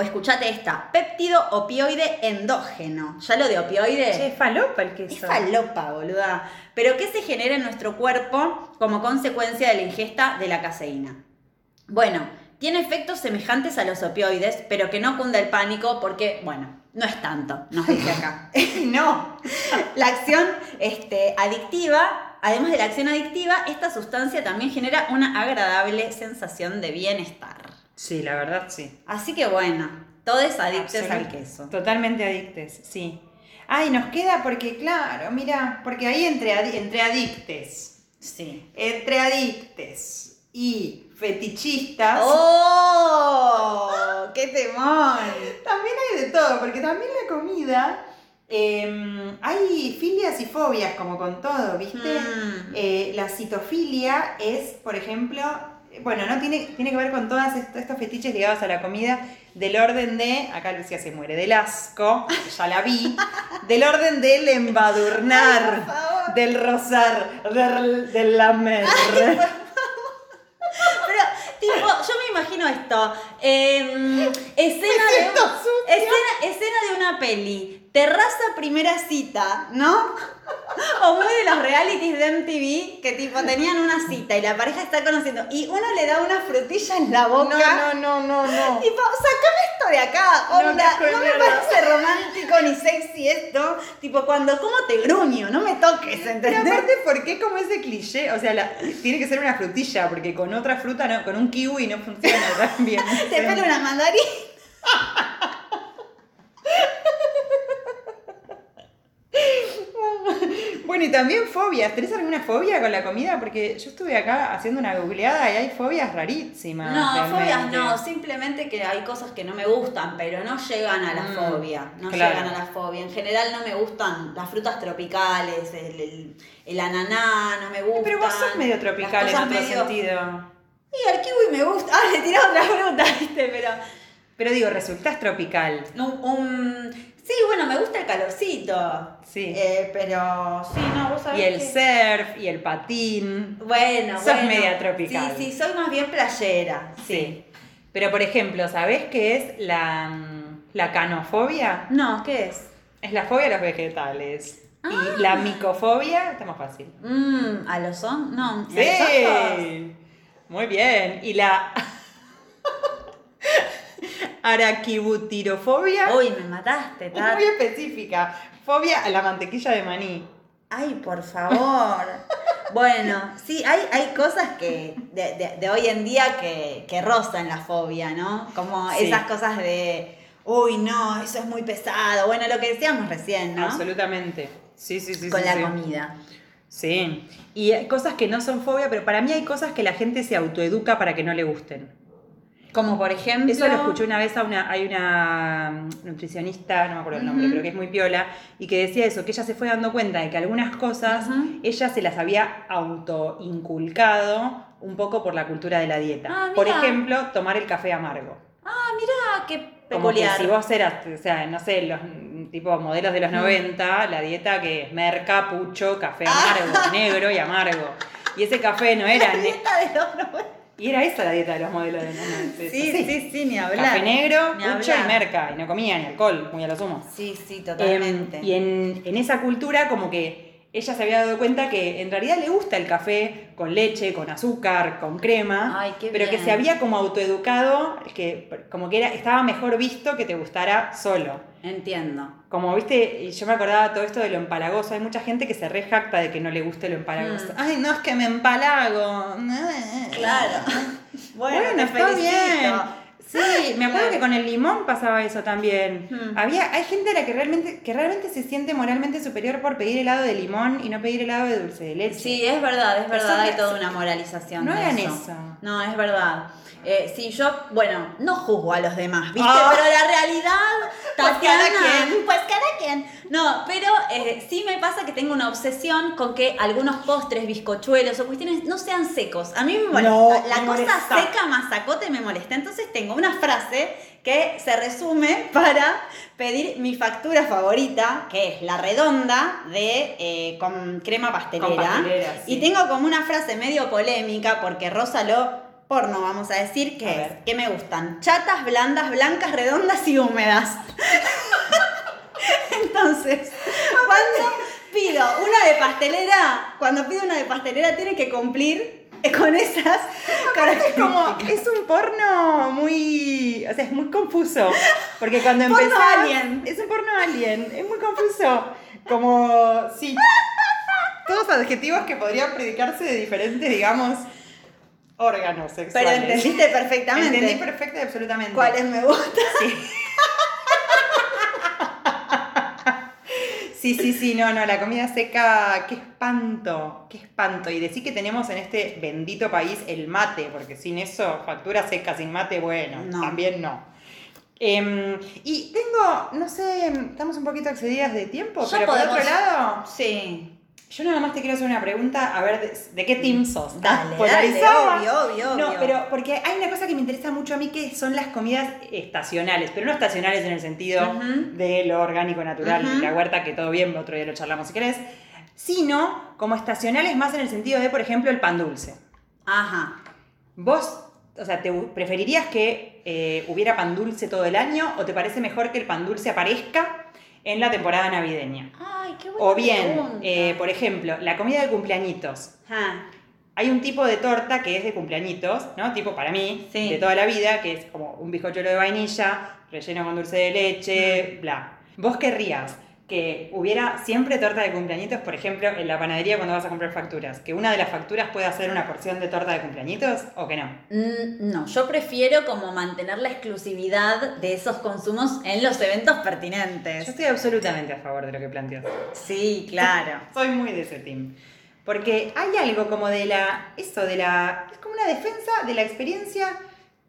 O escuchate esta, péptido opioide endógeno. ¿Ya lo de opioide? Che, es falopa el queso. Es falopa, boluda. Pero ¿qué se genera en nuestro cuerpo como consecuencia de la ingesta de la caseína? Bueno, tiene efectos semejantes a los opioides, pero que no cunda el pánico porque, bueno, no es tanto, nos dice acá. no. La acción este, adictiva, además de la acción adictiva, esta sustancia también genera una agradable sensación de bienestar. Sí, la verdad sí. Así que bueno, todos adictos al queso. Totalmente adictes, sí. Ay, nos queda porque, claro, mira, porque ahí entre, adi- entre adictes, Sí. entre adictes y fetichistas, ¡Oh! ¡Qué temor! también hay de todo, porque también la comida, eh, hay filias y fobias, como con todo, ¿viste? Mm. Eh, la citofilia es, por ejemplo, bueno, no tiene, tiene que ver con todos estos fetiches ligados a la comida, del orden de, acá Lucía se muere, del asco, ya la vi, del orden del embadurnar, del rozar, del, del lamer. Pero, tipo, yo me imagino esto. em, escena, de, escena, escena de una peli. Terraza primera cita, ¿no? O muy de los realities de MTV que tipo tenían una cita y la pareja está conociendo y uno le da una frutilla en la boca. No, no, no, no, no. Tipo, sacame esto de acá, No, onda, qué no, me parece romántico ni sexy esto. Tipo, cuando como te gruño, no me toques, Pero ¿entendés? aparte, ¿por qué como ese cliché? O sea, la- tiene que ser una frutilla, porque con otra fruta, no, con un kiwi no funciona tan bien. Te pelo una mandarina. Bueno, y también fobias. ¿Tenés alguna fobia con la comida? Porque yo estuve acá haciendo una googleada y hay fobias rarísimas. No, realmente. fobias no, simplemente que hay cosas que no me gustan, pero no llegan a la Mm, fobia, no claro. llegan a la fobia. En general no me gustan las frutas tropicales, el, el- el ananá, no me gusta. Pero vos sos medio tropical en otro sentido. Y el kiwi me gusta. Ah, le tiré otra fruta, ¿viste? Pero. Pero digo, resultás tropical. Un- Sí, bueno, me gusta el calorcito. Sí. Eh, pero. Sí, no, vos sabés. y el que- surf, y el patín. Bueno, Sos bueno. media tropical. Sí, sí, soy más bien playera. Sí. Pero por ejemplo, ¿sabés qué es la, mm, la canofobia? No, ¿qué es? Es la fobia a los vegetales. Ah. Y la micofobia, está más fácil. Mmm, ¿a los son? No. Sí. Muy bien. Y la araquibutirofobia, Uy, me mataste, es Tati. muy específica. Fobia a la mantequilla de maní. Ay, por favor. bueno, sí, hay, hay cosas que de, de- de hoy en día que, que rozan la fobia, ¿no? Como Sí. esas cosas de, uy, no, eso es muy pesado. Bueno, lo que decíamos recién, ¿no? Absolutamente. Sí, sí, sí. Con sí, la sí. comida. Sí. Y hay cosas que no son fobia, pero para mí hay cosas que la gente se autoeduca para que no le gusten. Como por ejemplo. Eso lo escuché una vez a una, hay una mm, nutricionista, no me acuerdo el nombre, pero que es muy piola, y que decía eso, que ella se fue dando cuenta de que algunas cosas ella se las había autoinculcado un poco por la cultura de la dieta. Ah, por ejemplo, tomar el café amargo. Ah, mira, qué Como que peculiar. si vos eras, o sea, no sé, los mm, tipo modelos de los 90, la dieta que es merca, pucho, café amargo, negro y amargo. Y ese café no era... ne- Dieta de los noventa. Y era esa la dieta de los modelos de los 90. Sí, sí, sí, ni hablar. Café negro, pucho y merca. Y no comía ni alcohol, muy a lo sumo. Sí, sí, Em, totalmente. y en, en esa cultura como que ella se había dado cuenta que en realidad le gusta el café con leche, con azúcar, con crema, Ay, qué pero que bien. se había como autoeducado, que como que era, estaba mejor visto que te gustara solo. Entiendo. Como viste, y yo me acordaba todo esto de lo empalagoso, hay mucha gente que se rejacta de que no le guste lo empalagoso. Mm. Ay, no es que me empalago. Claro. Bueno, está felicito. bien. Sí, me acuerdo Claro. que con el limón pasaba eso también. Hmm. Había, hay gente a la que realmente, que realmente se siente moralmente superior por pedir helado de limón y no pedir helado de dulce de leche. Sí, es verdad, es verdad, Eso hay toda una moralización. no de hagan eso. eso. No, es verdad. Eh, sí, yo, bueno, no juzgo a los demás, ¿viste? Ah. Pero la realidad, Pues Tatiana, cada quien. pues cada quien. No, pero eh, sí me pasa que tengo una obsesión con que algunos postres, bizcochuelos o cuestiones no sean secos. A mí me molesta. No, la me cosa molesta. seca mazacote me molesta. Entonces tengo una frase que se resume para pedir mi factura favorita, que es la redonda de eh, con crema pastelera. Con pastelera, sí. Y tengo como una frase medio polémica porque Rosa lo porno, vamos a decir, que A es ver. que me gustan chatas, blandas, blancas, redondas y húmedas. Entonces, cuando pido una de pastelera, cuando pido una de pastelera tiene que cumplir con esas Es características. como, es un porno muy, o sea, es muy confuso. Porque cuando empezás, alien. es un porno alien, es muy confuso. Como, sí, todos adjetivos que podrían predicarse de diferentes, digamos, órganos Pero sexuales. entendiste perfectamente Entendí perfecta y absolutamente. cuáles me gustan. Sí, sí, sí, no, no, la comida seca, qué espanto, qué espanto. Y decir que tenemos en este bendito país el mate, porque sin eso, factura seca sin mate, bueno, No. también no. Em, y tengo, no sé, estamos un poquito excedidas de tiempo, Ya pero por podemos- otro lado, Sí. Yo nada más te quiero hacer una pregunta, a ver, de, de qué team sos. ¿Estás Dale, dale, polarizada? obvio, obvio, No, obvio. pero porque hay una cosa que me interesa mucho a mí que son las comidas estacionales, pero no estacionales en el sentido de lo orgánico natural, Ujú. la huerta, que todo bien, otro día lo charlamos si querés, sino como estacionales más en el sentido de, por ejemplo, el pan dulce. Ajá. ¿Vos, o sea, te preferirías que eh, hubiera pan dulce todo el año o te parece mejor que el pan dulce aparezca en la temporada navideña? Ay, qué buena O bien, eh, por ejemplo, la comida de cumpleañitos. Ajá. Hay un tipo de torta que es de cumpleañitos, ¿no? Tipo para mí, Sí. de toda la vida, que es como un bizcochuelo de vainilla, relleno con dulce de leche, Mm. bla. ¿Vos querrías que hubiera siempre torta de cumpleañitos, por ejemplo, en la panadería cuando vas a comprar facturas? ¿Que una de las facturas pueda ser una porción de torta de cumpleañitos o que no? Mm, No, yo prefiero como mantener la exclusividad de esos consumos en los eventos Yo pertinentes. estoy absolutamente a favor de lo que planteas. Sí, claro. Soy muy de ese team. Porque hay algo como de la. Eso, de la. Es como una defensa de la experiencia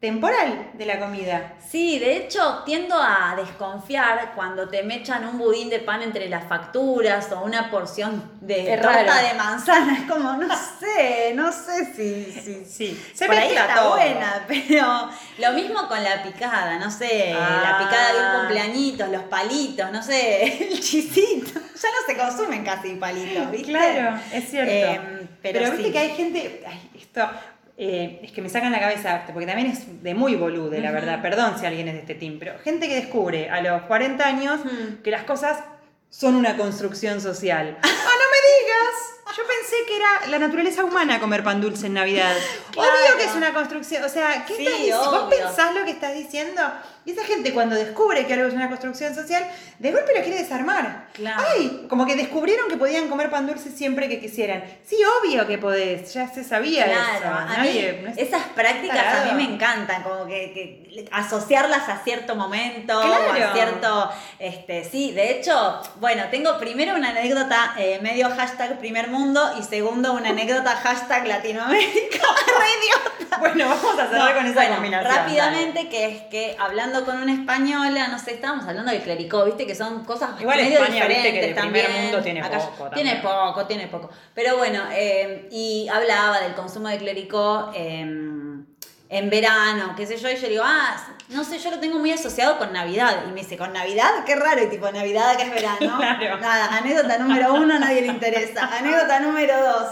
temporal de la comida. Sí, de hecho tiendo a desconfiar cuando te mechan un budín de pan entre las facturas o una porción de torta de manzana. Es como, no sé, no sé si... si Sí, se por ahí está todo. buena, pero lo mismo con la picada, no sé, Ah. la picada de un cumpleañito, los palitos, no sé, el chisito. Ya no se consumen casi palitos, ¿viste? Claro, es cierto. Eh, pero pero viste sí. que hay gente. ay, esto. Eh, es que me sacan la cabeza, porque también es de muy bolude, la Ujú. verdad. Perdón si alguien es de este team, pero gente que descubre a los 40 años Ujú. que las cosas son una construcción social. ¡Ah, no me digas! Yo pensé que era la naturaleza humana comer pan dulce en Navidad. Claro. Obvio que es una construcción. O sea, ¿qué Sí, estás diciendo? ¿Vos pensás lo que estás diciendo? Y esa gente cuando descubre que algo es una construcción social, de golpe lo quiere desarmar. Claro. Ay, como que descubrieron que podían comer pan dulce siempre que quisieran. Sí, obvio que podés, ya se sabía eso. Claro, a Nadie, mí no es- esas prácticas a mí me encantan, como que, que asociarlas a cierto momento, Claro. a cierto, este, sí, de hecho, bueno, tengo primero una anécdota eh, medio hashtag primer mundo y segundo, una anécdota hashtag Latinoamérica. Bueno, vamos a cerrar No, con esa bueno, combinación. Rápidamente, que es que hablando con una española, no sé, estábamos hablando del clericó, viste, que son cosas Igual medio España, viste, que de diferentes primer mundo tiene Acá- poco Tiene poco, tiene poco. Pero bueno, eh, y hablaba del consumo de clericó em, en verano, qué sé yo, y yo digo, ah, no sé, yo lo tengo muy asociado con Navidad. Y me dice, ¿con Navidad? Qué raro, y tipo, Navidad que es verano. Claro. Nada, anécdota número uno, nadie le interesa. Anécdota número dos.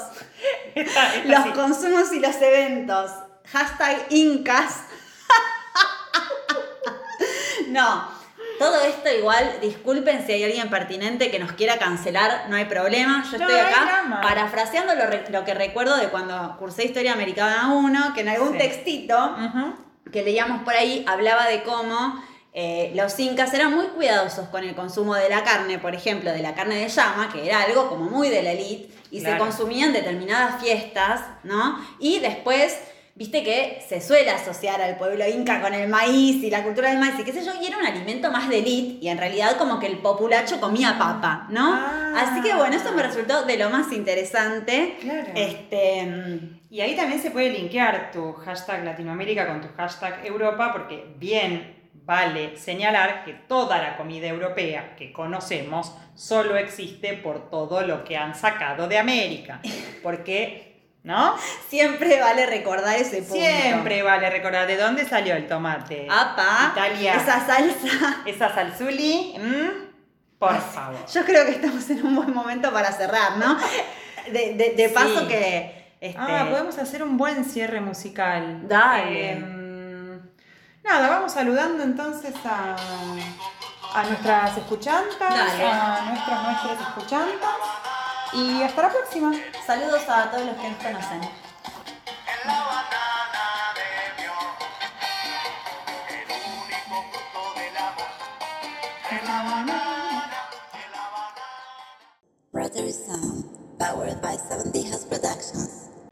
Los consumos y los eventos. Hashtag Incas. No. Todo esto igual, disculpen si hay alguien pertinente que nos quiera cancelar, no hay problema. Yo No, estoy acá parafraseando lo, re- lo que recuerdo de cuando cursé Historia Americana 1, que en algún Sí. textito que leíamos por ahí hablaba de cómo eh, los incas eran muy cuidadosos con el consumo de la carne, por ejemplo, de la carne de llama, que era algo como muy de la elite, y se Claro. consumía en determinadas fiestas, ¿no? Y después, viste que se suele asociar al pueblo inca con el maíz y la cultura del maíz y qué sé yo, y era un alimento más de elite, y en realidad como que el populacho comía papa, ¿no? Ah. Así que bueno, eso me resultó de lo más interesante. Claro. Este, mm, Y ahí también se puede linkear tu hashtag Latinoamérica con tu hashtag Europa, porque bien vale señalar que toda la comida europea que conocemos solo existe por todo lo que han sacado de América. Porque, ¿no? siempre vale recordar ese punto. Siempre vale recordar de dónde salió el tomate. Apa, Italia. esa salsa. Esa salsuli, ¿mm? por favor. Yo creo que estamos en un buen momento para cerrar, ¿no? De, de- de paso Sí. que. Este, Ah, podemos hacer un buen cierre musical. Dale. Em, nada, vamos saludando entonces a, a nuestras escuchantas, Dale. a nuestras nuestras escuchantas. Y hasta la próxima. Saludos a todos los que nos conocen. Brother Sound, powered by 70 Husbands.